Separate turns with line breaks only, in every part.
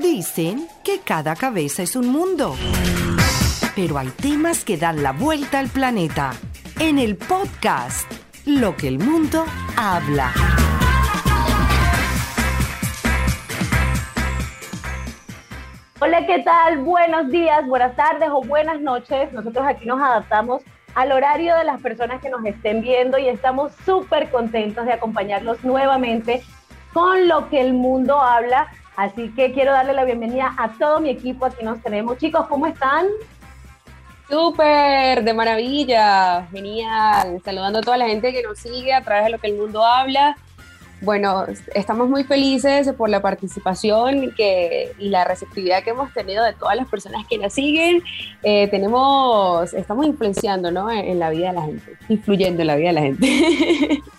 Dicen que cada cabeza es un mundo. Pero hay temas que dan la vuelta al planeta. En el podcast, Lo que el mundo habla.
Hola, ¿qué tal? Buenos días, buenas tardes o buenas noches. Nosotros aquí nos adaptamos al horario de las personas que nos estén viendo y estamos súper contentos de acompañarlos nuevamente con lo que el mundo habla. Así que quiero darle la bienvenida a todo mi equipo. Aquí nos tenemos. Chicos, ¿cómo están?
Súper, de maravilla, genial. Saludando a toda la gente que nos sigue a través de lo que el mundo habla. Bueno, estamos muy felices por la participación que, y la receptividad que hemos tenido de todas las personas que nos siguen. Eh, tenemos, estamos influenciando ¿no? en, en, la vida de la gente, influyendo en la vida de la gente.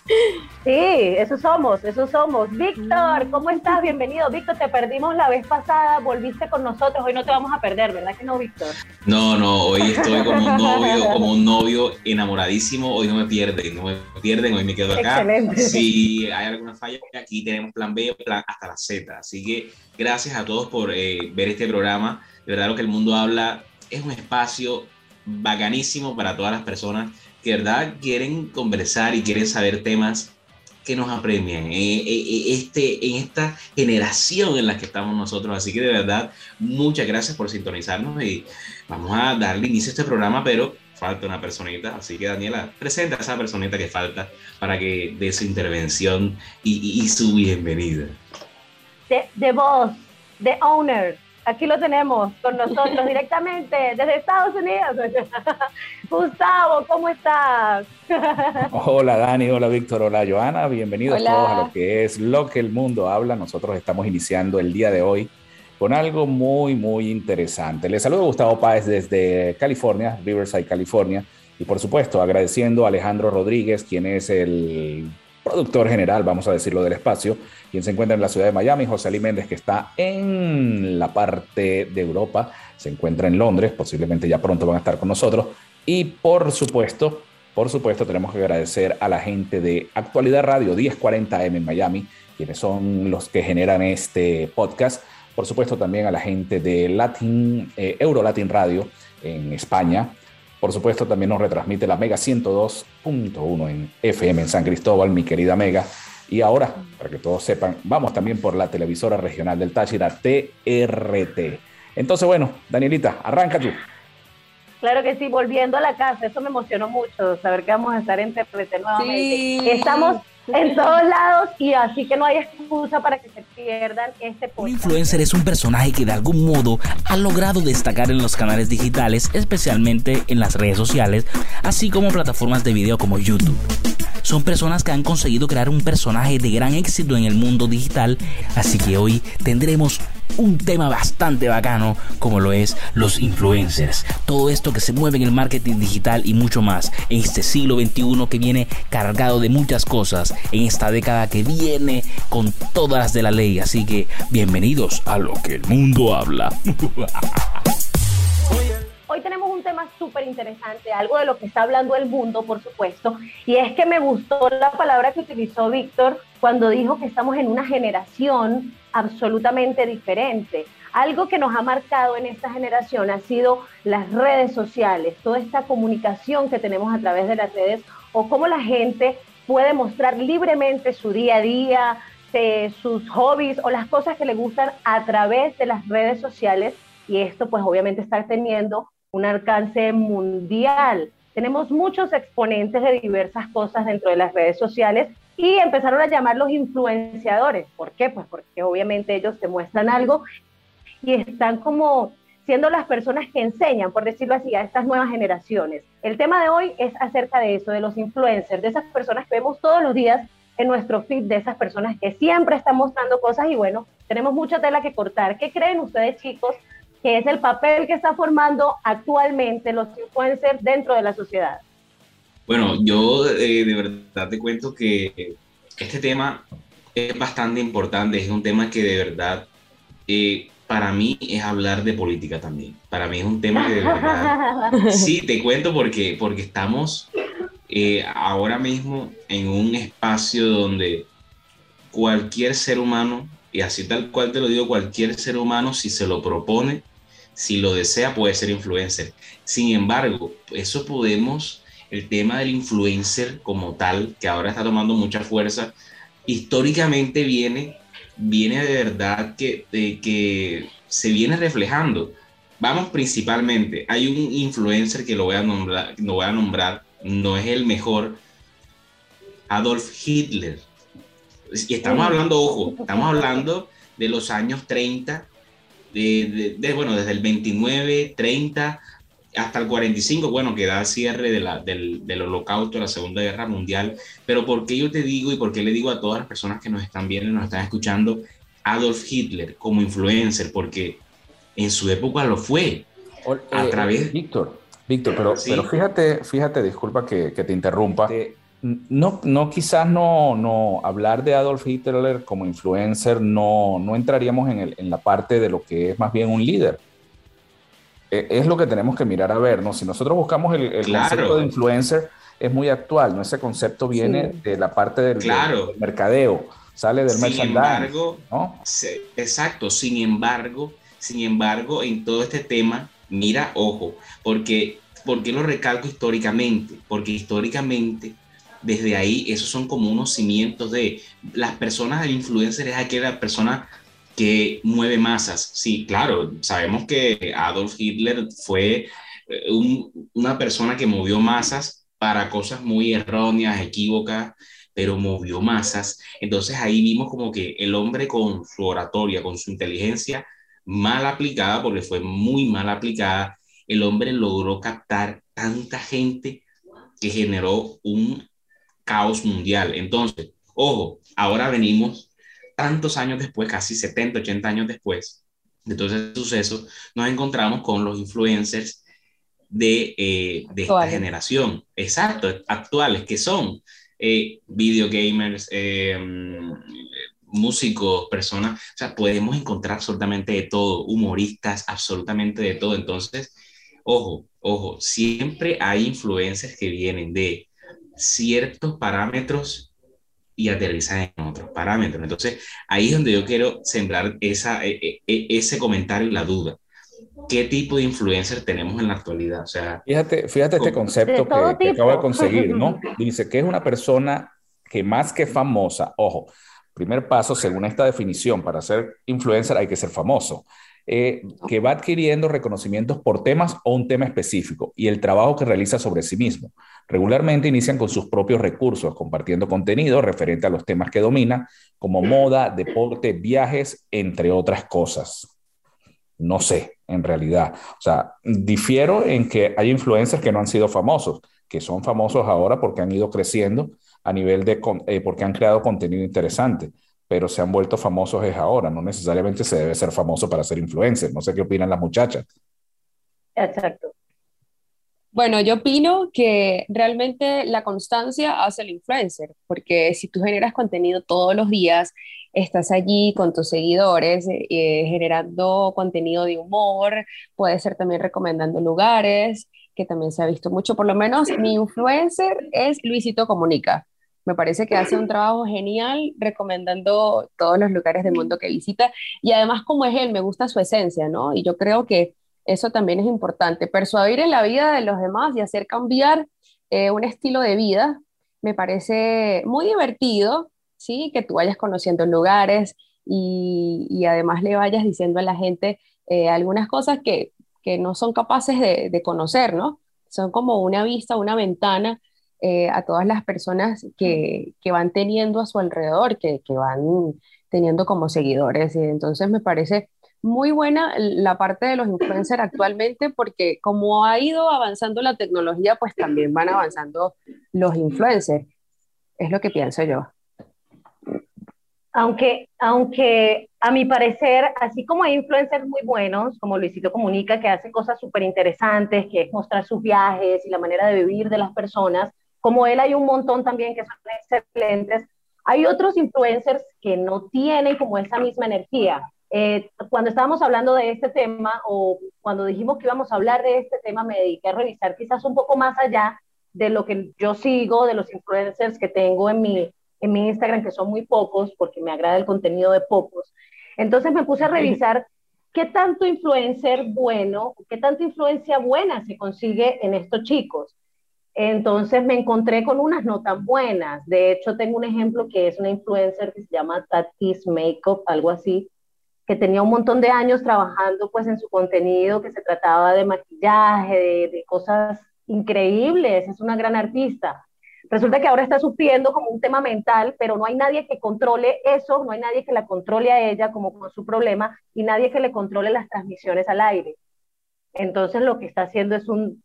Sí, eso somos, eso somos. Víctor, ¿cómo estás? Bienvenido. Víctor, te perdimos la vez pasada, volviste con nosotros, hoy no te vamos a perder, ¿verdad que no, Víctor?
No, no, hoy estoy como un novio, como un novio enamoradísimo, hoy no me pierden, no me pierden, hoy me quedo acá. Excelente. Si hay alguna falla, aquí tenemos plan B, plan hasta la Z. Así que gracias a todos por eh, ver este programa. De verdad, lo que el mundo habla es un espacio bacanísimo para todas las personas que verdad quieren conversar y quieren saber temas que nos apremian eh, eh, eh, este, en esta generación en la que estamos nosotros. Así que de verdad, muchas gracias por sintonizarnos y vamos a darle inicio a este programa, pero falta una personita. Así que Daniela, presenta a esa personita que falta para que dé su intervención y, su bienvenida.
De, voz, de owner, aquí lo tenemos con nosotros directamente desde Estados Unidos. Gustavo, ¿cómo estás?
Hola Dani, hola Víctor, hola Joana, bienvenidos todos a lo que es Lo que el mundo habla. Nosotros estamos iniciando el día de hoy con algo muy, muy interesante. Les saludo Gustavo Páez desde California, Riverside, California. Y por supuesto, agradeciendo a Alejandro Rodríguez, quien es el productor general, vamos a decirlo, del espacio, quien se encuentra en la ciudad de Miami, José Ali Méndez, que está en la parte de Europa, se encuentra en Londres, posiblemente ya pronto van a estar con nosotros. Y por supuesto, por supuesto, tenemos que agradecer a la gente de Actualidad Radio 1040M en Miami, quienes son los que generan este podcast. Por supuesto, también a la gente de Latin, eh, Euro Latin Radio en España, por supuesto, también nos retransmite la Mega 102.1 en FM en San Cristóbal, mi querida Mega. Y ahora, para que todos sepan, vamos también por la televisora regional del Táchira, TRT. Entonces, bueno, Danielita, arranca tú.
Claro que sí, volviendo a la casa, eso me emocionó mucho, saber que vamos a estar en TRT nuevamente. Sí. Estamos en todos lados y así que no hay excusa para que se pierdan este podcast.
Un influencer es un personaje que de algún modo ha logrado destacar en los canales digitales, especialmente en las redes sociales, así como plataformas de video como YouTube. Son personas que han conseguido crear un personaje de gran éxito en el mundo digital, así que hoy tendremos un tema bastante bacano como lo es los influencers. Todo esto que se mueve en el marketing digital y mucho más en este siglo XXI que viene cargado de muchas cosas, en esta década que viene con todas de la ley. Así que bienvenidos a lo que el mundo habla.
Hoy tenemos un tema súper interesante, algo de lo que está hablando el mundo, por supuesto, y es que me gustó la palabra que utilizó Víctor cuando dijo que estamos en una generación absolutamente diferente. Algo que nos ha marcado en esta generación ha sido las redes sociales, toda esta comunicación que tenemos a través de las redes o cómo la gente puede mostrar libremente su día a día, eh, sus hobbies o las cosas que le gustan a través de las redes sociales y esto pues obviamente está teniendo un alcance mundial. Tenemos muchos exponentes de diversas cosas dentro de las redes sociales y empezaron a llamarlos influenciadores. ¿Por qué? Pues porque obviamente ellos te muestran algo y están como siendo las personas que enseñan, por decirlo así, a estas nuevas generaciones. El tema de hoy es acerca de eso, de los influencers, de esas personas que vemos todos los días en nuestro feed, de esas personas que siempre están mostrando cosas y bueno, tenemos mucha tela que cortar. ¿Qué creen ustedes chicos que es el papel que está formando actualmente los influencers dentro de la sociedad.
Bueno, yo eh, de verdad te cuento que este tema es bastante importante, es un tema que de verdad eh, para mí es hablar de política también. Para mí es un tema que de verdad... Sí, te cuento porque, porque estamos eh, ahora mismo en un espacio donde cualquier ser humano y así tal cual te lo digo, cualquier ser humano, si se lo propone, si lo desea, puede ser influencer. Sin embargo, eso podemos, el tema del influencer como tal, que ahora está tomando mucha fuerza, históricamente viene, viene de verdad que, de, que se viene reflejando. Vamos principalmente, hay un influencer que lo voy a nombrar, lo voy a nombrar no es el mejor, Adolf Hitler. Y estamos hablando, ojo, estamos hablando de los años 30, de, bueno, desde el 29, 30 hasta el 45, bueno, que da cierre de la, del, del, holocausto, de la Segunda Guerra Mundial. Pero ¿por qué yo te digo y por qué le digo a todas las personas que nos están viendo y nos están escuchando Adolf Hitler como influencer? Porque en su época lo fue.
a eh, través... Víctor, Víctor, pero, pero fíjate, fíjate, disculpa que, que te interrumpa. no, no, quizás no, no hablar de Adolf Hitler como influencer, no, no entraríamos en, el, en la parte de lo que es más bien un líder. E, es lo que tenemos que mirar a ver, ¿no? Si nosotros buscamos el, el concepto de influencer, es muy actual, ¿no? Ese concepto viene de la parte del, mercadeo, sale del
sin embargo, ¿no? exacto, sin embargo, sin embargo, en todo este tema mira, ojo, porque, porque lo recalco históricamente, porque históricamente desde ahí esos son como unos cimientos de las personas, el influencer es aquella persona que mueve masas. Sí, claro, sabemos que Adolf Hitler fue eh, una persona que movió masas para cosas muy erróneas, equívocas, pero movió masas. Entonces ahí vimos como que el hombre con su oratoria, con su inteligencia, mal aplicada, porque fue muy mal aplicada, el hombre logró captar tanta gente que generó un caos mundial. Entonces, ojo, ahora venimos tantos años después, casi 70, 80 años después de todo ese suceso, nos encontramos con los influencers de, eh, de esta generación, exacto, actuales, que son eh, video gamers, eh, músicos, personas, o sea, podemos encontrar absolutamente de todo, humoristas, absolutamente de todo. Entonces, ojo, ojo, siempre hay influencias que vienen de ciertos parámetros y aterrizan en otros parámetros. Entonces, ahí es donde yo quiero sembrar esa, e, e, e, ese comentario y la duda. ¿Qué tipo de influencer tenemos en la actualidad? O sea,
fíjate, fíjate este concepto que, que acabo de conseguir, ¿no? Dice que es una persona que más que famosa, ojo, Primer paso, según esta definición, para ser influencer hay que ser famoso, eh, que va adquiriendo reconocimientos por temas o un tema específico y el trabajo que realiza sobre sí mismo. Regularmente inician con sus propios recursos, compartiendo contenido referente a los temas que domina, como moda, deporte, viajes, entre otras cosas. No sé, en realidad. O sea, difiero en que hay influencers que no han sido famosos, que son famosos ahora porque han ido creciendo a nivel de, eh, porque han creado contenido interesante, pero se han vuelto famosos es ahora, no necesariamente se debe ser famoso para ser influencer. No sé qué opinan las muchachas.
Exacto.
Bueno, yo opino que realmente la constancia hace el influencer, porque si tú generas contenido todos los días, estás allí con tus seguidores eh, generando contenido de humor, puede ser también recomendando lugares, que también se ha visto mucho, por lo menos mi influencer es Luisito Comunica. Me parece que hace un trabajo genial recomendando todos los lugares del mundo que visita y además como es él, me gusta su esencia, ¿no? Y yo creo que eso también es importante, persuadir en la vida de los demás y hacer cambiar eh, un estilo de vida. Me parece muy divertido, ¿sí? Que tú vayas conociendo lugares y, y además le vayas diciendo a la gente eh, algunas cosas que, que, no son capaces de, de conocer, ¿no? Son como una vista, una ventana eh, a todas las personas que, que, van teniendo a su alrededor, que, que van teniendo como seguidores. Y entonces me parece muy buena la parte de los influencers actualmente porque como ha ido avanzando la tecnología, pues también van avanzando los influencers. Es lo que pienso yo.
Aunque, aunque a mi parecer, así como hay influencers muy buenos, como Luisito Comunica, que hacen cosas súper interesantes, que es mostrar sus viajes y la manera de vivir de las personas, como él hay un montón también que son excelentes. Hay otros influencers que no tienen como esa misma energía. Eh, cuando estábamos hablando de este tema o cuando dijimos que íbamos a hablar de este tema, me dediqué a revisar quizás un poco más allá de lo que yo sigo, de los influencers que tengo en mi, en mi Instagram, que son muy pocos, porque me agrada el contenido de pocos. Entonces me puse a revisar qué tanto influencer bueno, qué tanta influencia buena se consigue en estos chicos. Entonces me encontré con unas no tan buenas. De hecho, tengo un ejemplo que es una influencer que se llama Tatis Makeup, algo así, que tenía un montón de años trabajando pues en su contenido, que se trataba de maquillaje, de, de cosas increíbles, es una gran artista. Resulta que ahora está sufriendo como un tema mental, pero no hay nadie que controle eso, no hay nadie que la controle a ella como con su problema y nadie que le controle las transmisiones al aire. Entonces lo que está haciendo es un,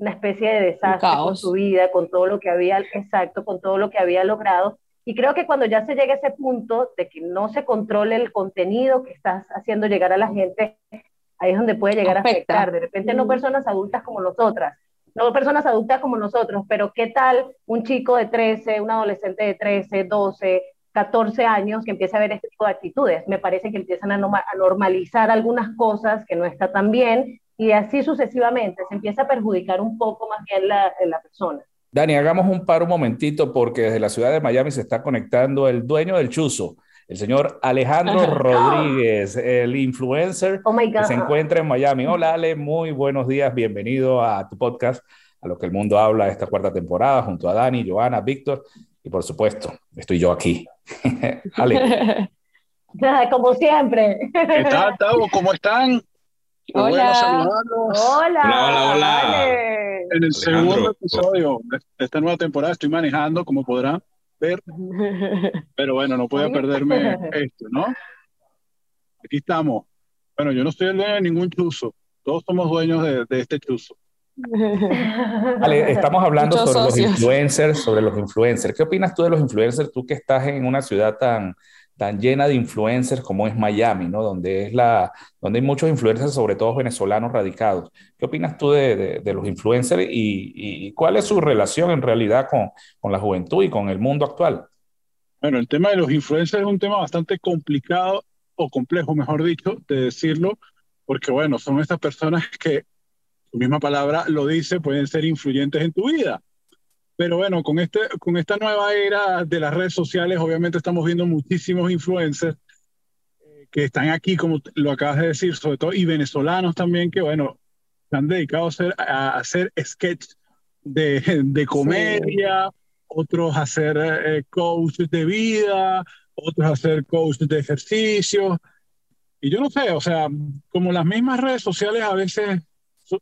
una especie de desastre con su vida, con todo lo que había, exacto, con todo lo que había logrado. Y creo que cuando ya se llega a ese punto de que no se controle el contenido que estás haciendo llegar a la gente, ahí es donde puede llegar a afectar. De repente no mm. personas adultas como nosotras, no personas adultas como nosotros, pero ¿qué tal un chico de 13, un adolescente de 13, 12, 14 años que empieza a ver este tipo de actitudes? Me parece que empiezan a, normalizar algunas cosas que no está tan bien y así sucesivamente se empieza a perjudicar un poco más bien la, la persona.
Dani, hagamos un par un momentito porque desde la ciudad de Miami se está conectando el dueño del chuzo, el señor Alejandro Rodríguez, el influencer oh que se encuentra en Miami. Hola Ale, muy buenos días, bienvenido a tu podcast, a lo que el mundo habla esta cuarta temporada, junto a Dani, Joana, Víctor y por supuesto, estoy yo aquí. Ale.
Como siempre.
¿Qué tal, Tavo? ¿Cómo están?
Hola. Hola.
Hola, hola,
En el segundo episodio de esta nueva temporada estoy manejando, como podrán ver. Pero bueno, no puedo perderme esto, ¿no? Aquí estamos. Bueno, yo no soy el dueño de ningún chuzo. Todos somos dueños de, de este chuzo.
Vale, estamos hablando sobre los influencers, sobre los influencers. ¿Qué opinas tú de los influencers? Tú que estás en una ciudad tan, tan llena de influencers como es Miami, ¿no? Donde, es la, donde hay muchos influencers, sobre todo venezolanos radicados. ¿Qué opinas tú de, los influencers y, y, cuál es su relación en realidad con, con, la juventud y con el mundo actual?
Bueno, el tema de los influencers es un tema bastante complicado o complejo, mejor dicho, de decirlo, porque bueno, son estas personas que, su misma palabra lo dice, pueden ser influyentes en tu vida pero bueno, con, este, con esta nueva era de las redes sociales, obviamente estamos viendo muchísimos influencers eh, que están aquí, como lo acabas de decir, sobre todo, y venezolanos también, que bueno, se han dedicado a hacer, a hacer sketch de, de comedia, otros a hacer eh, coach de vida, otros a hacer coach de ejercicio. Y yo no sé, o sea, como las mismas redes sociales a veces,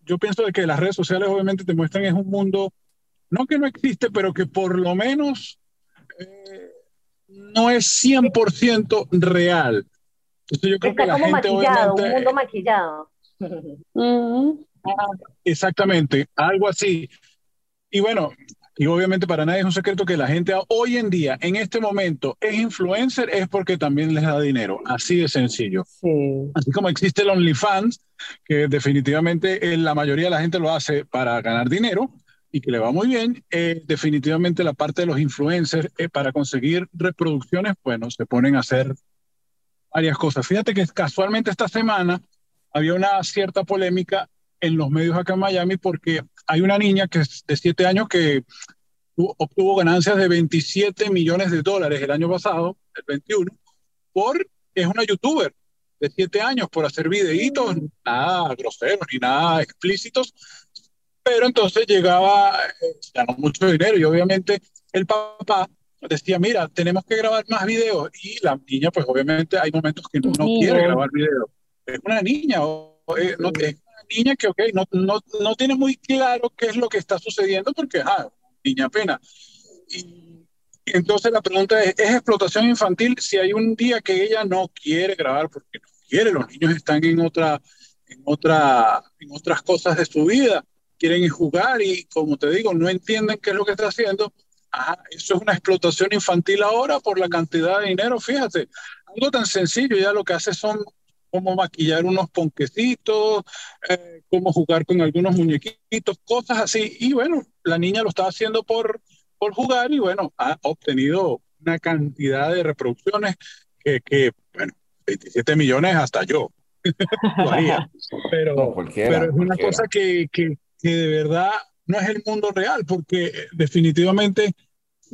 yo pienso de que las redes sociales obviamente te muestran es un mundo no que no existe, pero que por lo menos eh, no es 100% real.
Entonces yo creo Está que la como gente maquillado, un mundo maquillado.
Ah, exactamente, algo así. Y bueno, y obviamente para nadie es un secreto que la gente hoy en día, en este momento, es influencer, es porque también les da dinero. Así de sencillo. Así como existe el OnlyFans, que definitivamente la mayoría de la gente lo hace para ganar dinero, y que le va muy bien, eh, definitivamente la parte de los influencers eh, para conseguir reproducciones, bueno, se ponen a hacer varias cosas. Fíjate que casualmente esta semana había una cierta polémica en los medios acá en Miami porque hay una niña que es de 7 años que obtuvo ganancias de 27 millones de dólares el año pasado, el 21, por, es una youtuber de 7 años por hacer videitos, nada groseros ni nada explícitos, pero entonces llegaba, eh, ganó mucho dinero y obviamente el papá decía, mira, tenemos que grabar más videos y la niña, pues obviamente hay momentos que no, quiere grabar videos. Es una niña, eh, no, es una niña que, ok, no, no, no, tiene muy claro qué es lo que está sucediendo porque, ah, niña pena. Y entonces la pregunta es, ¿es explotación infantil si hay un día que ella no quiere grabar porque no quiere? Los niños están en otra, en otra, en otras cosas de su vida quieren jugar y, como te digo, no entienden qué es lo que está haciendo. Ah, eso es una explotación infantil ahora por la cantidad de dinero. Fíjate, algo tan sencillo, ya lo que hace son como maquillar unos ponquecitos, eh, como jugar con algunos muñequitos, cosas así. Y bueno, la niña lo está haciendo por, por jugar y bueno, ha obtenido una cantidad de reproducciones que, que bueno, 27 millones hasta yo. Pero, pero es una cosa que, que, que de verdad no es el mundo real, porque definitivamente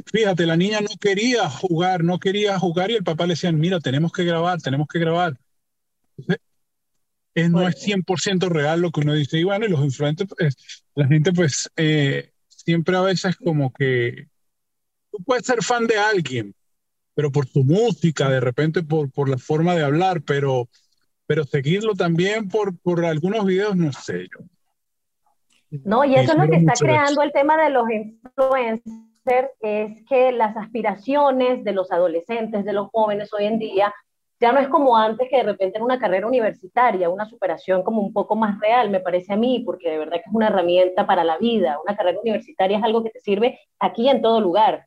fíjate, la niña no quería jugar, no quería jugar y el papá le decía, mira, tenemos que grabar, tenemos que grabar. no es 100% real lo que uno dice. Y bueno, y los influentes, pues, la gente pues eh, siempre a veces como que tú puedes ser fan de alguien, pero por su música, de repente por, por la forma de hablar, pero, pero seguirlo también por, por algunos videos, no sé yo.
No, y eso es lo que está creando el tema de los influencers, es que las aspiraciones de los adolescentes, de los jóvenes hoy en día, ya no es como antes que de repente en una carrera universitaria, una superación como un poco más real, me parece a mí, porque de verdad que es una herramienta para la vida. Una carrera universitaria es algo que te sirve aquí en todo lugar.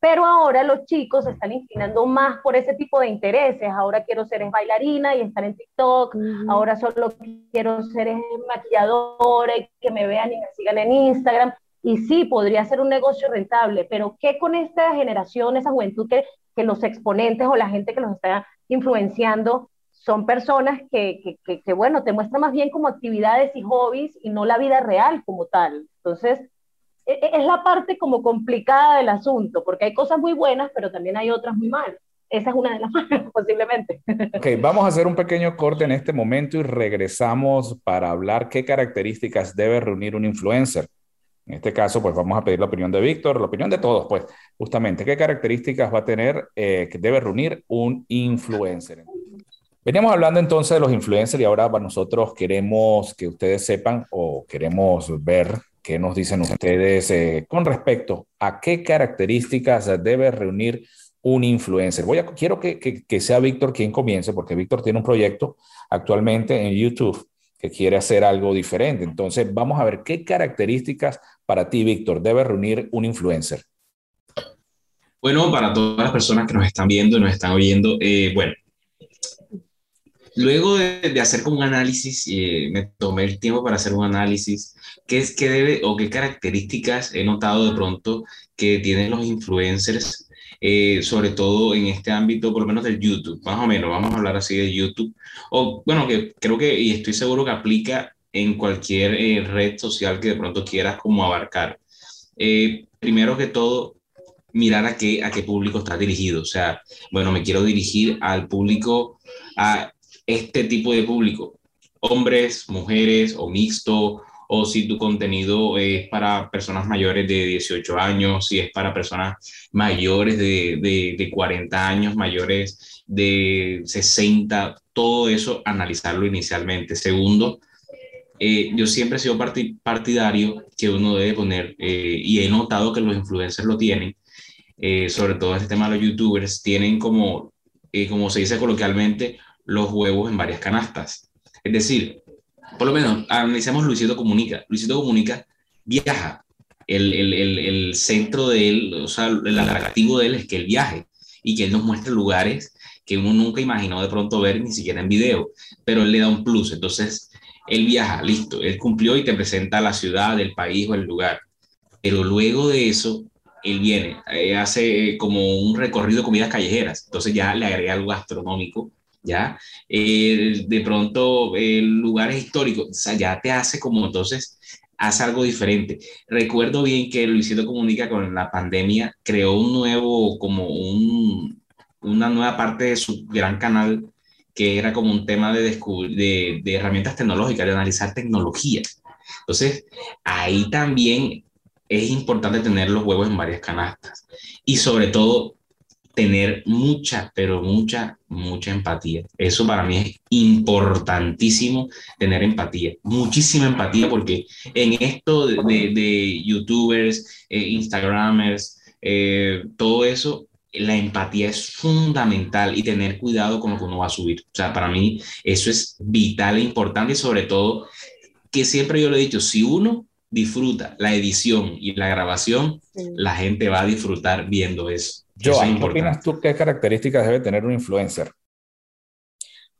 Pero ahora los chicos se están inclinando más por ese tipo de intereses. Ahora quiero ser bailarina y estar en TikTok. Ahora solo quiero ser maquilladora y que me vean y me sigan en Instagram. Y sí, podría ser un negocio rentable, pero ¿qué con esta generación, esa juventud que, que los exponentes o la gente que los está influenciando son personas que, que, que, bueno, te muestran más bien como actividades y hobbies y no la vida real como tal. Entonces, es la parte como complicada del asunto, porque hay cosas muy buenas, pero también hay otras muy malas. Esa es una de las malas, posiblemente.
Ok, vamos a hacer un pequeño corte en este momento y regresamos para hablar qué características debe reunir un influencer. En este caso, pues vamos a pedir la opinión de Víctor, la opinión de todos, pues justamente, ¿qué características va a tener eh, que debe reunir un influencer? Veníamos hablando entonces de los influencers y ahora nosotros queremos que ustedes sepan o queremos ver ¿Qué nos dicen ustedes eh, con respecto a qué características debe reunir un influencer? Voy a, quiero que, que, sea Víctor quien comience, porque Víctor tiene un proyecto actualmente en YouTube que quiere hacer algo diferente. Entonces, vamos a ver qué características para ti, Víctor, debe reunir un influencer.
Bueno, para todas las personas que nos están viendo y nos están oyendo, eh, bueno, luego de, hacer un análisis, eh, me tomé el tiempo para hacer un análisis, ¿qué es que debe o qué características he notado de pronto que tienen los influencers, eh, sobre todo en este ámbito, por lo menos del YouTube, más o menos, vamos a hablar así de YouTube, o bueno, que creo que, y estoy seguro que aplica en cualquier eh, red social que de pronto quieras como abarcar. primero que todo, mirar a qué, a qué público está dirigido. O sea, bueno, me quiero dirigir al público, a este tipo de público, hombres, mujeres o mixto, o si tu contenido es para personas mayores de 18 años, si es para personas mayores de, de, 40 años, mayores de 60, todo eso analizarlo inicialmente. Segundo, eh, yo siempre he sido partidario que uno debe poner, eh, y he notado que los influencers lo tienen, eh, sobre todo este tema de los youtubers, tienen como, como se dice coloquialmente, los huevos en varias canastas. Es decir, por lo menos analicemos Luisito Comunica. Luisito Comunica viaja. El, el, el, el, centro de él, o sea, el atractivo de él es que él viaje y que él nos muestre lugares que uno nunca imaginó de pronto ver ni siquiera en video, pero él le da un plus. Entonces, él viaja, listo, él cumplió y te presenta la ciudad, el país o el lugar. Pero luego de eso, él viene, eh, hace como un recorrido de comidas callejeras, entonces ya le agrega algo gastronómico ¿ya? De pronto, eh, lugares históricos, o ya te hace como entonces, hace algo diferente. Recuerdo bien que Luisito Comunica con la pandemia creó un nuevo, como un, una nueva parte de su gran canal que era como un tema de, de, de herramientas tecnológicas, de analizar tecnología. Entonces, ahí también es importante tener los huevos en varias canastas y sobre todo tener mucha, pero mucha, mucha empatía. Eso para mí es importantísimo, tener empatía, muchísima empatía, porque en esto de, de, youtubers, eh, instagramers, eh, todo eso, la empatía es fundamental y tener cuidado con lo que uno va a subir. O sea, para mí eso es vital e importante y sobre todo que siempre yo lo he dicho, si uno disfruta la edición y la grabación, la gente va a disfrutar viendo eso.
Joan, ¿qué opinas tú qué características debe tener un influencer?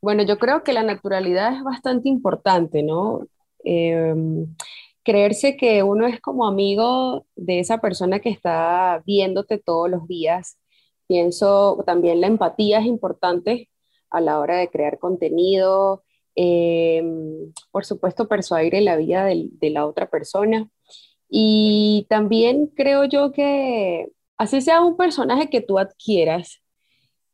Bueno, yo creo que la naturalidad es bastante importante, ¿no? Em, creerse que uno es como amigo de esa persona que está viéndote todos los días. Pienso también la empatía es importante a la hora de crear contenido, em, por supuesto persuadir en la vida de la otra persona. Y también creo yo que así sea un personaje que tú adquieras,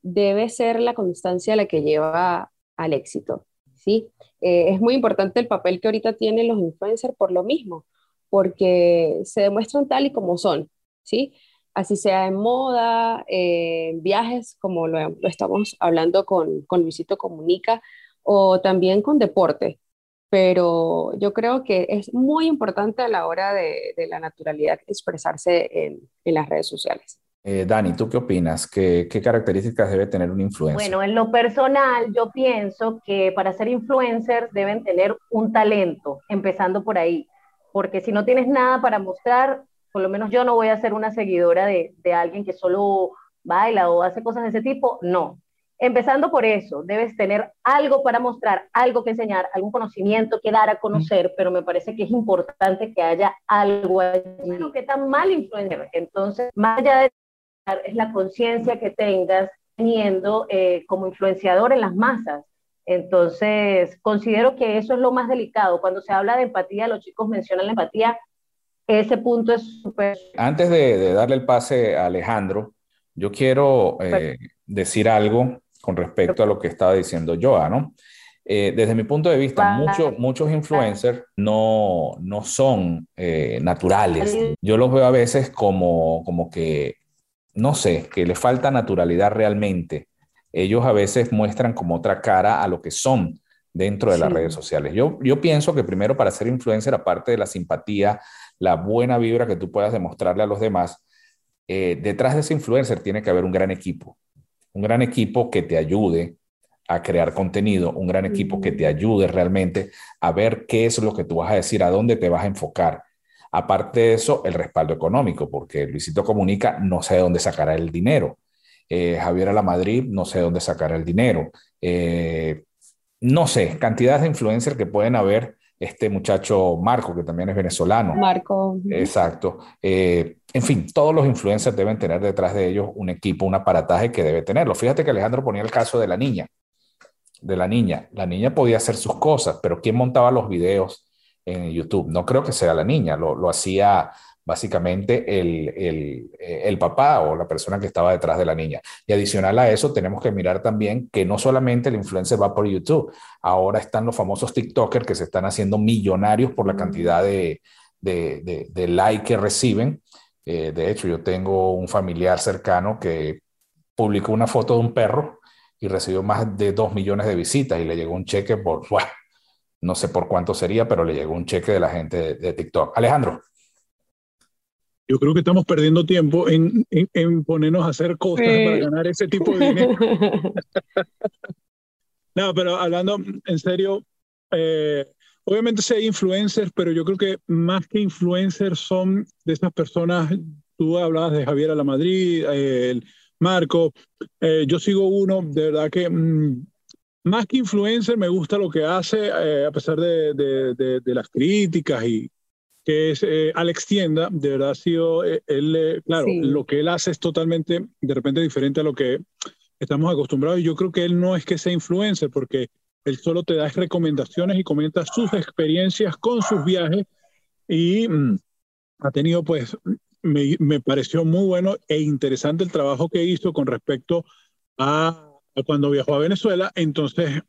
debe ser la constancia la que lleva al éxito, ¿sí? Eh, es muy importante el papel que ahorita tienen los influencers por lo mismo, porque se demuestran tal y como son, ¿sí? Así sea en moda, en viajes, como lo, estamos hablando con, con Luisito Comunica, o también con deporte. Pero yo creo que es muy importante a la hora de, de la naturalidad expresarse en, en las redes sociales.
Eh, Dani, ¿tú qué opinas? ¿Qué, características debe tener un influencer?
Bueno, en lo personal, yo pienso que para ser influencer deben tener un talento, empezando por ahí, porque si no tienes nada para mostrar, por lo menos yo no voy a ser una seguidora de, de alguien que solo baila o hace cosas de ese tipo, no. Empezando por eso, debes tener algo para mostrar, algo que enseñar, algún conocimiento que dar a conocer, pero me parece que es importante que haya algo allí. Bueno, ¿qué tan mal influencer? Entonces, más allá de es la conciencia que tengas teniendo eh, como influenciador en las masas. Entonces, considero que eso es lo más delicado. Cuando se habla de empatía, los chicos mencionan la empatía, ese punto es súper...
Antes de, darle el pase a Alejandro, yo quiero eh, decir algo con respecto a lo que estaba diciendo Joa, ¿no? Eh, desde mi punto de vista, muchos, muchos influencers no, no son naturales. Yo los veo a veces como, como que no sé, que le falta naturalidad realmente. Ellos a veces muestran como otra cara a lo que son dentro de las redes sociales. Yo, yo pienso que primero para ser influencer, aparte de la simpatía, la buena vibra que tú puedas demostrarle a los demás, eh, detrás de ese influencer tiene que haber un gran equipo, un gran equipo que te ayude a crear contenido, un gran equipo que te ayude realmente a ver qué es lo que tú vas a decir, a dónde te vas a enfocar. Aparte de eso, el respaldo económico, porque Luisito Comunica no sé de dónde sacará el dinero. Eh, Javier Alamadrid no sé de dónde sacará el dinero. Eh, no sé, cantidades de influencers que pueden haber. Este muchacho Marco, que también es venezolano.
Marco.
Exacto. Eh, en fin, todos los influencers deben tener detrás de ellos un equipo, un aparataje que debe tenerlo. Fíjate que Alejandro ponía el caso de la niña. De la niña. La niña podía hacer sus cosas, pero ¿quién montaba los videos? en YouTube. No creo que sea la niña, lo, hacía básicamente el, el, el, papá o la persona que estaba detrás de la niña. Y adicional a eso, tenemos que mirar también que no solamente el influencer va por YouTube, ahora están los famosos TikTokers que se están haciendo millonarios por la mm. cantidad de, de, de, like que reciben. Eh, de hecho, yo tengo un familiar cercano que publicó una foto de un perro y recibió más de dos millones de visitas y le llegó un cheque por, no sé por cuánto sería, pero le llegó un cheque de la gente de, TikTok. Alejandro.
Yo creo que estamos perdiendo tiempo en, en, ponernos a hacer cosas para ganar ese tipo de dinero. no, pero hablando en serio, eh, obviamente sí hay influencers, pero yo creo que más que influencers son de esas personas, tú hablabas de Javier Alamadrid, eh, el Marco, eh, yo sigo uno, de verdad que mm, más que influencer, me gusta lo que hace, eh, a pesar de, de, de, las críticas y que es eh, Alex Tienda, de verdad ha sido, eh, él, claro, lo que él hace es totalmente, de repente, diferente a lo que estamos acostumbrados. Y yo creo que él no es que sea influencer, porque él solo te da recomendaciones y comenta sus experiencias con sus viajes. Y mm, ha tenido, pues, me, me pareció muy bueno e interesante el trabajo que hizo con respecto a cuando viajó a Venezuela, entonces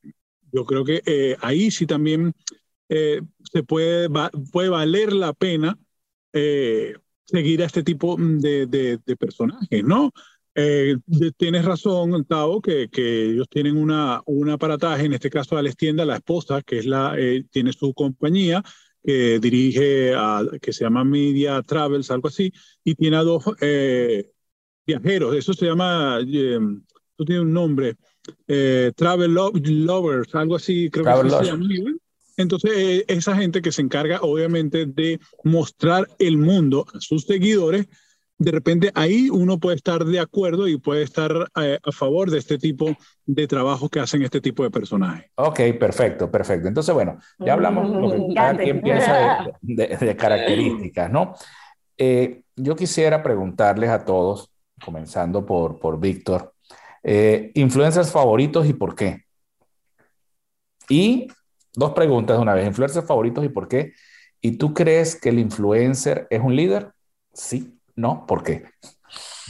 yo creo que eh, ahí sí también eh, se puede, puede valer la pena eh, seguir a este tipo de, de, personajes, ¿no? tienes razón, Tao, que, que, ellos tienen una, un aparataje, en este caso Alex Tienda, la esposa, que es la, tiene su compañía, que dirige, a, que se llama Media Travels, algo así, y tiene a dos viajeros, eso se llama tú tienes un nombre, eh, Travel Lovers, algo así, creo que se llama. Entonces, eh, esa gente que se encarga, obviamente, de mostrar el mundo a sus seguidores, de repente ahí uno puede estar de acuerdo y puede estar eh, a favor de este tipo de trabajo que hacen este tipo de personajes.
Ok, perfecto, perfecto. Entonces, bueno, ya hablamos lo que cada quien piensa de, de características, ¿no? yo quisiera preguntarles a todos, comenzando por, por Víctor, eh, influencers favoritos y por qué. Y dos preguntas de una vez. Influencers favoritos y por qué. ¿Y tú crees que el influencer es un líder? Sí, no, ¿por qué?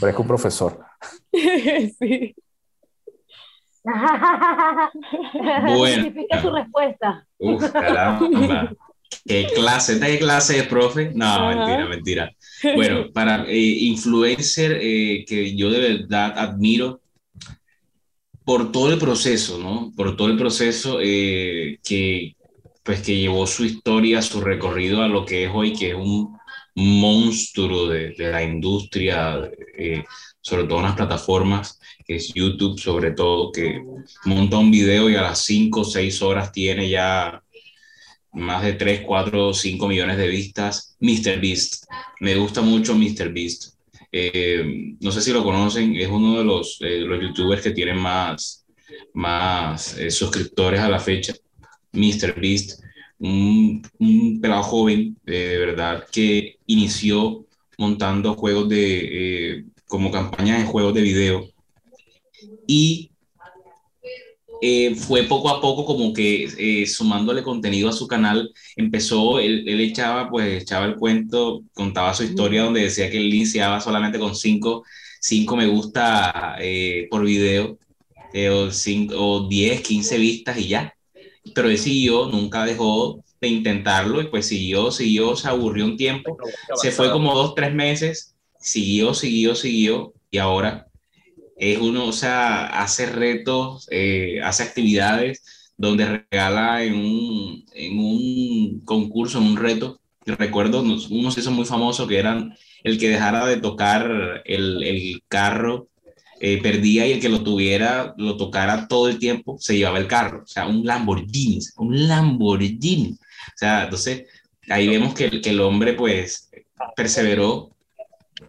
Parezco un profesor. sí.
bueno. su respuesta.
Uf, caramba. ¿Qué clase? ¿Qué clase de profe? No, mentira, mentira. Bueno, para eh, influencer eh, que yo de verdad admiro por todo el proceso, ¿no? Por todo el proceso eh, que, pues, que llevó su historia, su recorrido a lo que es hoy, que es un monstruo de, de la industria, sobre todo en las plataformas, que es YouTube, sobre todo, que monta un video y a las 5 o 6 horas tiene ya más de 3, 4, 5 millones de vistas. Mr. Beast, me gusta mucho Mr. Beast. Eh, no sé si lo conocen, es uno de los, eh, los youtubers que tienen más, más eh, suscriptores a la fecha. Mr. Beast, un, un pelado joven, de verdad, que inició montando juegos de, como campañas de juegos de video. Y eh, fue poco a poco como que eh, sumándole contenido a su canal, empezó, él, él, echaba, pues echaba el cuento, contaba su historia donde decía que él iniciaba solamente con 5 cinco, me gusta eh, por video, o, cinco, o 10, 15 vistas y ya. Pero él siguió, nunca dejó de intentarlo y pues siguió, siguió, se aburrió un tiempo, se fue como dos, tres meses, siguió, siguió, siguió y ahora es uno, o sea, hace retos, eh, hace actividades donde regala en un, en un concurso, en un reto. Recuerdo, uno se hizo muy famoso que eran el que dejara de tocar el, el carro, eh, perdía y el que lo tuviera, lo tocara todo el tiempo, se llevaba el carro. O sea, un Lamborghini, un Lamborghini. O sea, entonces ahí vemos que, que el hombre pues perseveró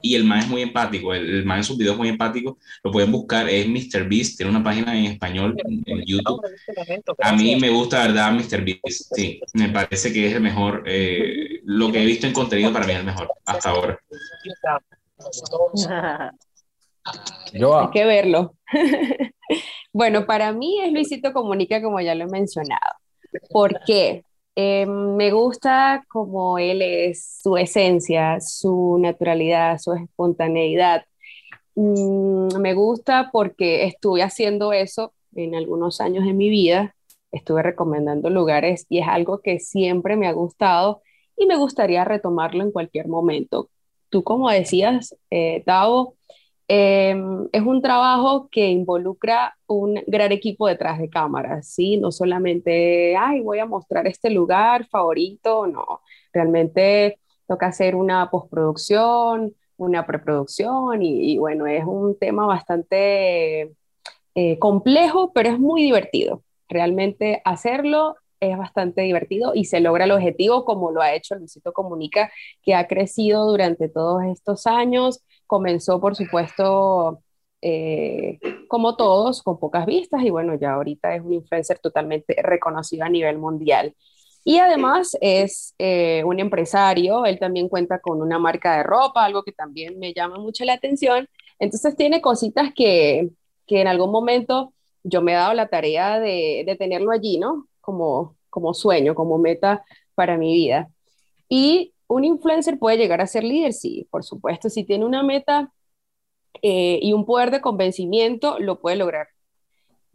y el man es muy empático, el, el man en sus videos es muy empático, lo pueden buscar, es Mr. Beast, tiene una página en español en, YouTube. A mí me gusta, verdad, Mr. Beast, sí, me parece que es el mejor, eh, lo que he visto en contenido para mí es el mejor hasta ahora.
Hay que verlo. bueno, para mí es Luisito Comunica, como ya lo he mencionado. ¿Por qué? Eh, me gusta como él es, su esencia, su naturalidad, su espontaneidad. Mm, me gusta porque estuve haciendo eso en algunos años de mi vida, estuve recomendando lugares y es algo que siempre me ha gustado y me gustaría retomarlo en cualquier momento. Tú como decías, eh, Em, es un trabajo que involucra un gran equipo detrás de cámaras, ¿sí? No solamente, ay, voy a mostrar este lugar favorito, no. Realmente toca hacer una postproducción, una preproducción y, bueno, es un tema bastante eh, complejo, pero es muy divertido. Realmente hacerlo es bastante divertido y se logra el objetivo como lo ha hecho Luisito Comunica, que ha crecido durante todos estos años comenzó, por supuesto, eh, como todos, con pocas vistas y bueno, ya ahorita es un influencer totalmente reconocido a nivel mundial. Y además es eh, un empresario, él también cuenta con una marca de ropa, algo que también me llama mucho la atención. Entonces tiene cositas que, que en algún momento yo me he dado la tarea de, de tenerlo allí, ¿no? Como, como sueño, como meta para mi vida. Y un influencer puede llegar a ser líder, sí, por supuesto, si tiene una meta eh, y un poder de convencimiento, lo puede lograr.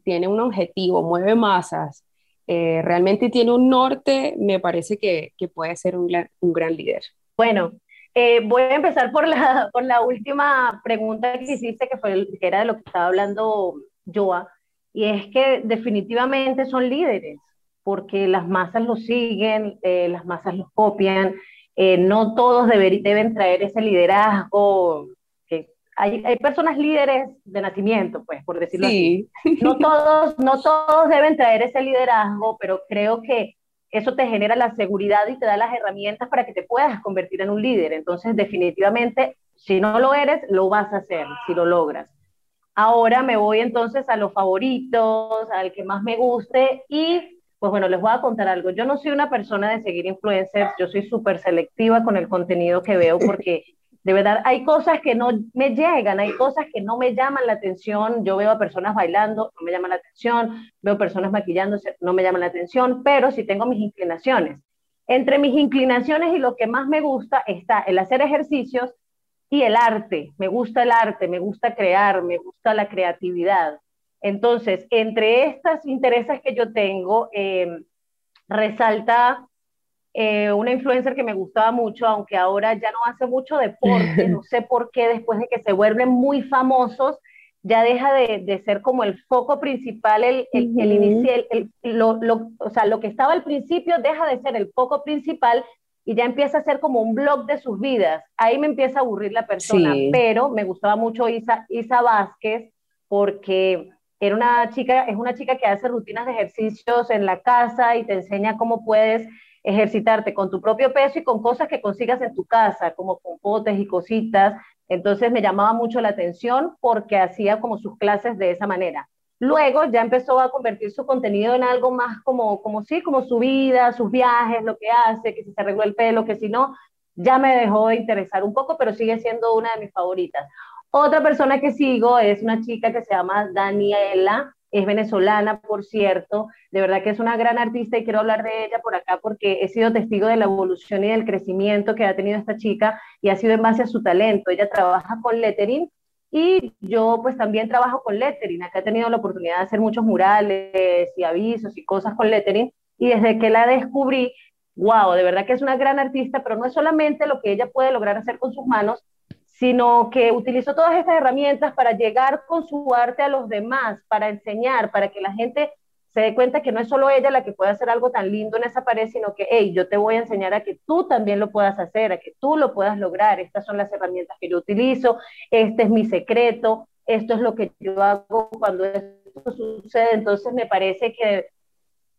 Tiene un objetivo, mueve masas, eh, realmente tiene un norte, me parece que, puede ser un, gran líder.
Bueno, eh, voy a empezar por la, por la última pregunta que hiciste, que, fue que era de lo que estaba hablando Joa, y es que definitivamente son líderes, porque las masas los siguen, las masas los copian, eh, no todos deben traer ese liderazgo. Que hay, hay, personas líderes de nacimiento, pues, por decirlo así. No todos, no todos deben traer ese liderazgo, pero creo que eso te genera la seguridad y te da las herramientas para que te puedas convertir en un líder. Entonces, definitivamente, si no lo eres, lo vas a hacer, si lo logras. Ahora me voy entonces a los favoritos, al que más me guste y pues bueno, les voy a contar algo. Yo no soy una persona de seguir influencers, yo soy súper selectiva con el contenido que veo porque de verdad hay cosas que no me llegan, hay cosas que no me llaman la atención. Yo veo a personas bailando, no me llaman la atención, veo personas maquillándose, no me llaman la atención, pero sí tengo mis inclinaciones. Entre mis inclinaciones y lo que más me gusta está el hacer ejercicios y el arte. Me gusta el arte, me gusta crear, me gusta la creatividad. Entonces, entre estas intereses que yo tengo, eh, resalta eh, una influencer que me gustaba mucho, aunque ahora ya no hace mucho deporte, no sé por qué, después de que se vuelven muy famosos, ya deja de, ser como el foco principal, el, el, inicial, lo, o sea, lo que estaba al principio deja de ser el foco principal y ya empieza a ser como un blog de sus vidas. Ahí me empieza a aburrir la persona, pero me gustaba mucho Isa, Isa Vázquez porque era una chica, es una chica que hace rutinas de ejercicios en la casa y te enseña cómo puedes ejercitarte con tu propio peso y con cosas que consigas en tu casa, como compotes y cositas. Entonces me llamaba mucho la atención porque hacía como sus clases de esa manera. Luego ya empezó a convertir su contenido en algo más como, como sí, como su vida, sus viajes, lo que hace, que si se arregló el pelo, que si no, ya me dejó de interesar un poco, pero sigue siendo una de mis favoritas. Otra persona que sigo es una chica que se llama Daniela, es venezolana, por cierto, de verdad que es una gran artista y quiero hablar de ella por acá porque he sido testigo de la evolución y del crecimiento que ha tenido esta chica y ha sido en base a su talento. Ella trabaja con lettering y yo pues también trabajo con lettering. Acá he tenido la oportunidad de hacer muchos murales y avisos y cosas con lettering y desde que la descubrí, wow, de verdad que es una gran artista, pero no es solamente lo que ella puede lograr hacer con sus manos, sino que utilizó todas estas herramientas para llegar con su arte a los demás, para enseñar, para que la gente se dé cuenta que no es solo ella la que puede hacer algo tan lindo en esa pared, sino que, hey, yo te voy a enseñar a que tú también lo puedas hacer, a que tú lo puedas lograr. Estas son las herramientas que yo utilizo, este es mi secreto, esto es lo que yo hago cuando esto sucede. Entonces me parece que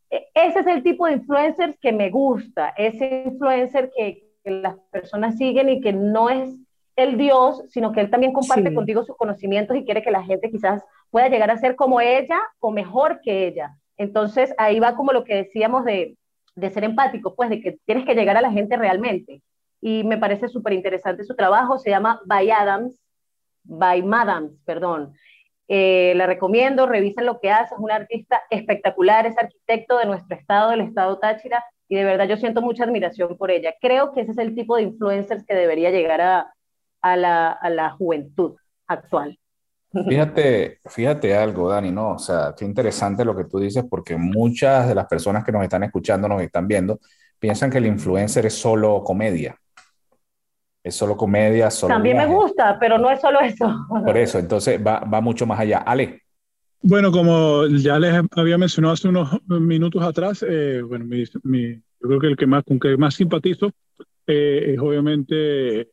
e, ese es el tipo de influencers que me gusta, ese influencer que, que las personas siguen y que no es el Dios, sino que Él también comparte contigo sus conocimientos y quiere que la gente quizás pueda llegar a ser como ella o mejor que ella. Entonces ahí va como lo que decíamos de, de ser empático, pues de que tienes que llegar a la gente realmente. Y me parece súper interesante su trabajo, se llama By Adams, By Madams, perdón. Eh, la recomiendo, revisen lo que hace, es un artista espectacular, es arquitecto de nuestro estado, del estado Táchira, y de verdad yo siento mucha admiración por ella. Creo que ese es el tipo de influencers que debería llegar a, a la, a la juventud actual.
Fíjate, fíjate algo, Dani, ¿no? O sea, qué interesante lo que tú dices, porque muchas de las personas que nos están escuchando, nos están viendo, piensan que el influencer es solo comedia. Es solo comedia, solo.
También me gusta, pero no es solo eso.
Por eso, entonces va, va mucho más allá. Ale.
Bueno, como ya les había mencionado hace unos minutos atrás, eh, bueno, mi, mi, yo creo que el que más, con que más simpatizo eh, es obviamente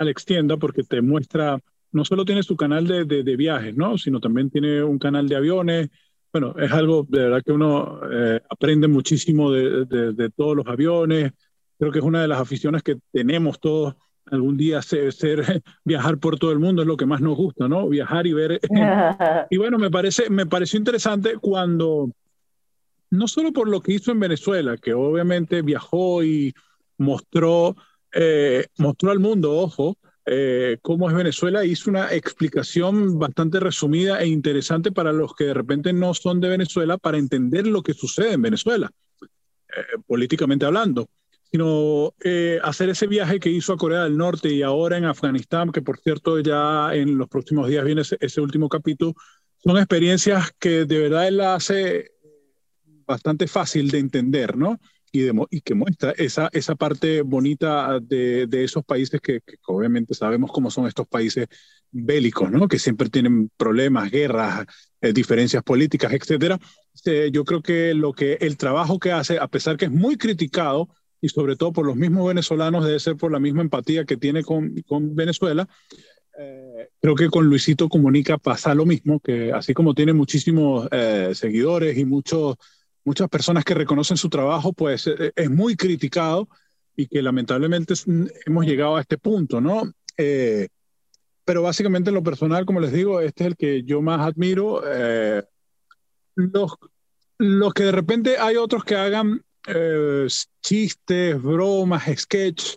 Alex Tienda porque te muestra, no solo tiene su canal de, de, viajes, ¿no? Sino también tiene un canal de aviones. Bueno, es algo de verdad que uno eh, aprende muchísimo de, de, todos los aviones. Creo que es una de las aficiones que tenemos todos algún día ser, ser, viajar por todo el mundo es lo que más nos gusta, ¿no? Viajar y ver. y bueno, me parece, me pareció interesante cuando, no solo por lo que hizo en Venezuela, que obviamente viajó y mostró eh, mostró al mundo, ojo, eh, cómo es Venezuela. Hizo una explicación bastante resumida e interesante para los que de repente no son de Venezuela, para entender lo que sucede en Venezuela, eh, políticamente hablando. Sino hacer ese viaje que hizo a Corea del Norte y ahora en Afganistán, que por cierto ya en los próximos días viene ese, ese último capítulo, son experiencias que de verdad él hace bastante fácil de entender, ¿no? Y, que muestra esa, esa parte bonita de, de esos países que, obviamente sabemos cómo son estos países bélicos, ¿no? que siempre tienen problemas, guerras, eh, diferencias políticas, etcétera. Este, yo creo que lo que el trabajo que hace, a pesar que es muy criticado, y sobre todo por los mismos venezolanos, debe ser por la misma empatía que tiene con, con Venezuela, eh, creo que con Luisito Comunica pasa lo mismo, que así como tiene muchísimos eh, seguidores y muchos muchas personas que reconocen su trabajo, pues eh, es muy criticado y que lamentablemente hemos llegado a este punto, ¿no? Eh, pero básicamente en lo personal, como les digo, este es el que yo más admiro. Eh, los, los que de repente hay otros que hagan chistes, bromas, sketch,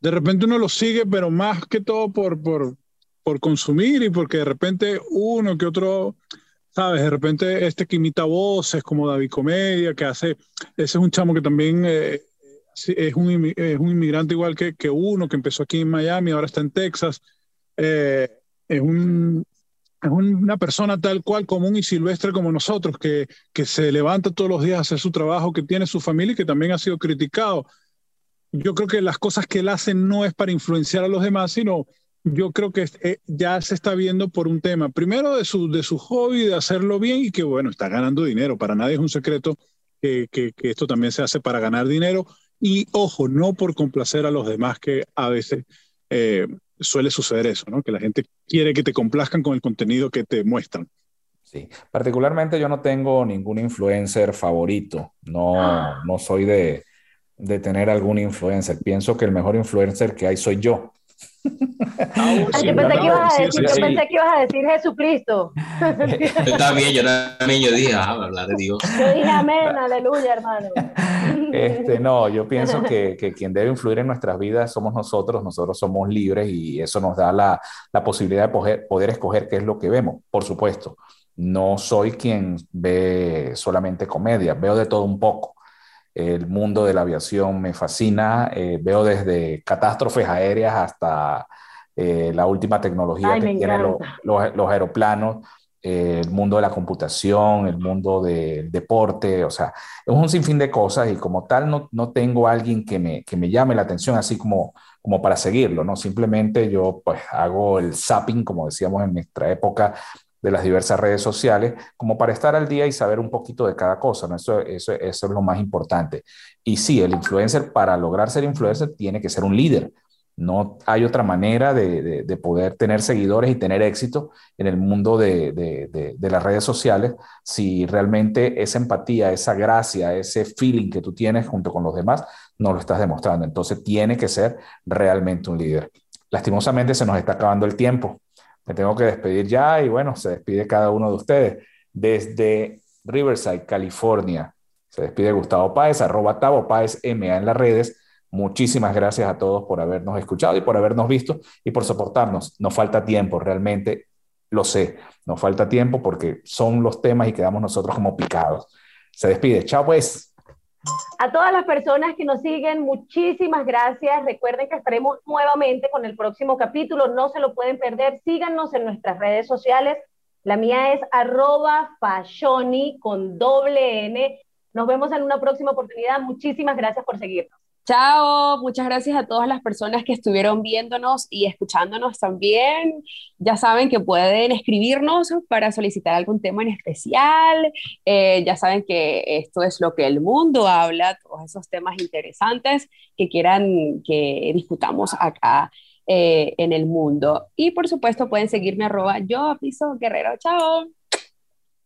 de repente uno los sigue, pero más que todo por, por, por consumir y porque de repente uno que otro ¿sabes? De repente este que imita voces como David Comedia, que hace, ese es un chamo que también eh, es, un, es un inmigrante igual que, que uno, que empezó aquí en Miami, ahora está en Texas, eh, es, un, es una persona tal cual, común y silvestre como nosotros, que, que se levanta todos los días a hacer su trabajo, que tiene su familia y que también ha sido criticado. Yo creo que las cosas que él hace no es para influenciar a los demás, sino yo creo que eh, ya se está viendo por un tema, primero de su, de su hobby, de hacerlo bien y que bueno, está ganando dinero. Para nadie es un secreto que, que, que esto también se hace para ganar dinero. Y ojo, no por complacer a los demás, que a veces eh, suele suceder eso, ¿no? Que la gente quiere que te complazcan con el contenido que te muestran.
Sí, particularmente yo no tengo ningún influencer favorito, no, no soy de, de tener algún influencer, pienso que el mejor influencer que hay soy yo.
Ah, yo, pensé que ibas a decir, yo pensé que ibas a decir Jesucristo.
Yo también, yo también, yo dije, ah, hablar de Dios.
Yo dije amén, aleluya, hermano.
Este, no, yo pienso que, que, quien debe influir en nuestras vidas somos nosotros, nosotros somos libres y eso nos da la, la posibilidad de poder, poder escoger qué es lo que vemos, por supuesto. No soy quien ve solamente comedia, veo de todo un poco el mundo de la aviación me fascina. Eh, veo desde catástrofes aéreas hasta eh, la última tecnología que tienen los, aeroplanos, eh, el mundo de la computación, el mundo del deporte, o sea, es un sinfín de cosas y como tal no, no tengo alguien que me, que me llame la atención así como, como para seguirlo, ¿no? Simplemente yo pues hago el zapping, como decíamos en nuestra época, de las diversas redes sociales, como para estar al día y saber un poquito de cada cosa, ¿no? Eso, eso, eso es lo más importante. Y sí, el influencer, para lograr ser influencer, tiene que ser un líder. No hay otra manera de, de, poder tener seguidores y tener éxito en el mundo de, de, las redes sociales si realmente esa empatía, esa gracia, ese feeling que tú tienes junto con los demás, no lo estás demostrando. Entonces tiene que ser realmente un líder. Lastimosamente se nos está acabando el tiempo me tengo que despedir ya y bueno, se despide cada uno de ustedes. Desde Riverside, California, se despide Gustavo Páez, arroba Tavo Páez MA en las redes. Muchísimas gracias a todos por habernos escuchado y por habernos visto y por soportarnos. Nos falta tiempo, realmente lo sé. Nos falta tiempo porque son los temas y quedamos nosotros como picados. Se despide. Chao pues.
A todas las personas que nos siguen, muchísimas gracias. Recuerden que estaremos nuevamente con el próximo capítulo. No se lo pueden perder. Síganos en nuestras redes sociales. La mía es arroba fashioni con doble N. Nos vemos en una próxima oportunidad. Muchísimas gracias por seguirnos.
Chao, muchas gracias a todas las personas que estuvieron viéndonos y escuchándonos también. Ya saben que pueden escribirnos para solicitar algún tema en especial. Eh, ya saben que esto es lo que el mundo habla, todos esos temas interesantes que quieran que discutamos acá eh, en el mundo. Y por supuesto pueden seguirme arroba yo, Piso Guerrero. Chao.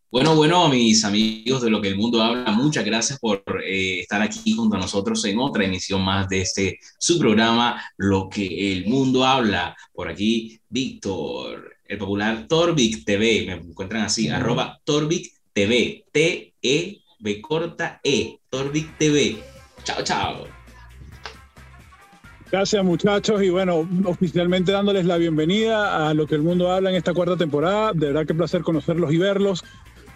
Bueno, bueno, mis amigos de lo que el mundo habla, muchas gracias por eh, estar aquí junto a nosotros en otra emisión más de este su programa, Lo que el mundo habla. Por aquí, Víctor, el popular Torvik TV, me encuentran así, arroba Torvik TV, T-E-B corta E, Torvik TV. Chao, chao.
Gracias muchachos y bueno, oficialmente dándoles la bienvenida a lo que el mundo habla en esta cuarta temporada. De verdad que placer conocerlos y verlos.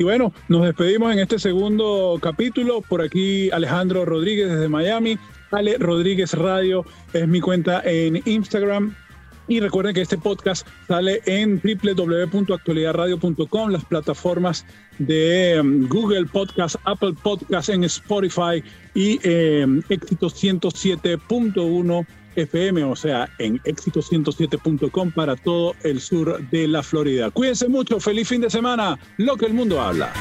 Y bueno, nos despedimos en este segundo capítulo. Por aquí Alejandro Rodríguez desde Miami. Ale Rodríguez Radio es mi cuenta en Instagram. Y recuerden que este podcast sale en www.actualidadradio.com, las plataformas de um, Google Podcast, Apple Podcast, en Spotify y eh, Éxito 107.1 FM, o sea, en éxito107.com para todo el sur de la Florida. Cuídense mucho, feliz fin de semana, lo que el mundo habla.